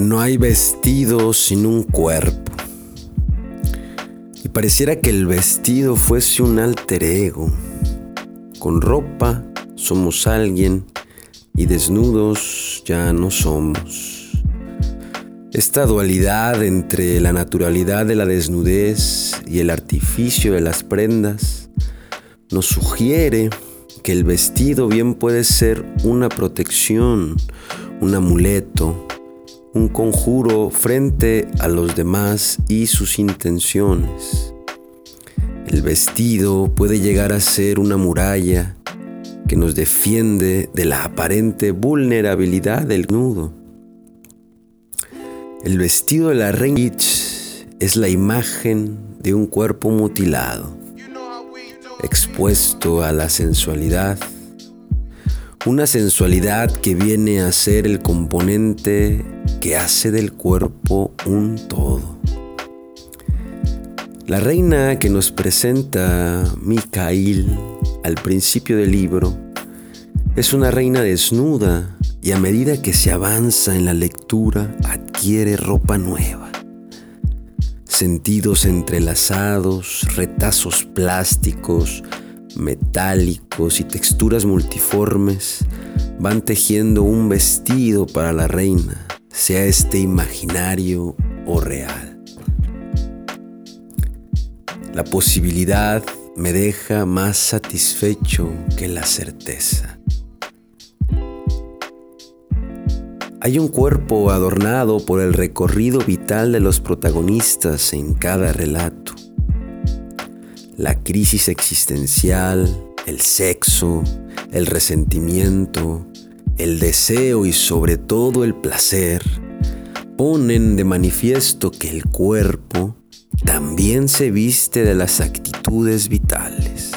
No hay vestido sin un cuerpo. Y pareciera que el vestido fuese un alter ego. Con ropa somos alguien y desnudos ya no somos. Esta dualidad entre la naturalidad de la desnudez y el artificio de las prendas nos sugiere que el vestido bien puede ser una protección, un amuleto, un conjuro frente a los demás y sus intenciones. El vestido puede llegar a ser una muralla que nos defiende de la aparente vulnerabilidad del nudo. El vestido de la reina es la imagen de un cuerpo mutilado, expuesto a la sensualidad una sensualidad que viene a ser el componente que hace del cuerpo un todo. La reina que nos presenta Mikhail al principio del libro es una reina desnuda y a medida que se avanza en la lectura adquiere ropa nueva. Sentidos entrelazados, retazos plásticos, metálicos y texturas multiformes van tejiendo un vestido para la reina, sea este imaginario o real. La posibilidad me deja más satisfecho que la certeza. Hay un cuerpo adornado por el recorrido vital de los protagonistas en cada relato la crisis existencial, el sexo, el resentimiento, el deseo y sobre todo el placer ponen de manifiesto que el cuerpo también se viste de las actitudes vitales.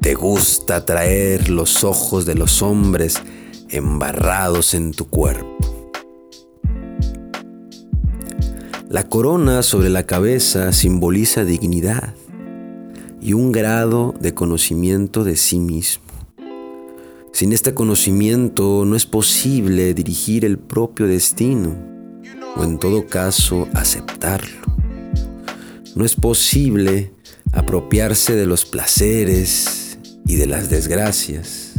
Te gusta traer los ojos de los hombres embarrados en tu cuerpo. La corona sobre la cabeza simboliza dignidad y un grado de conocimiento de sí mismo. Sin este conocimiento no es posible dirigir el propio destino o en todo caso aceptarlo. No es posible apropiarse de los placeres y de las desgracias.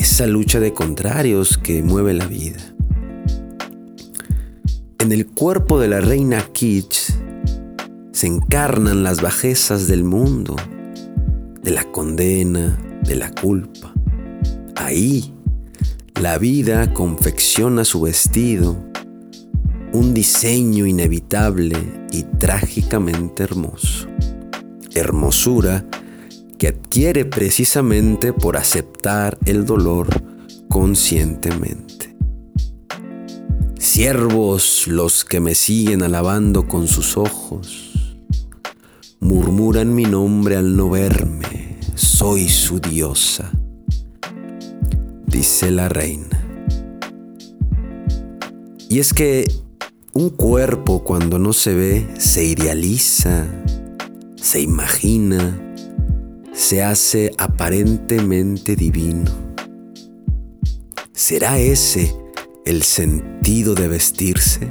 Esa lucha de contrarios que mueve la vida. En el cuerpo de la reina Kitsch se encarnan las bajezas del mundo, de la condena, de la culpa. Ahí, la vida confecciona su vestido, un diseño inevitable y trágicamente hermoso. Hermosura que adquiere precisamente por aceptar el dolor conscientemente. Siervos los que me siguen alabando con sus ojos, murmuran mi nombre al no verme, soy su diosa, dice la reina. Y es que un cuerpo cuando no se ve se idealiza, se imagina, se hace aparentemente divino. ¿Será ese el sentido de vestirse?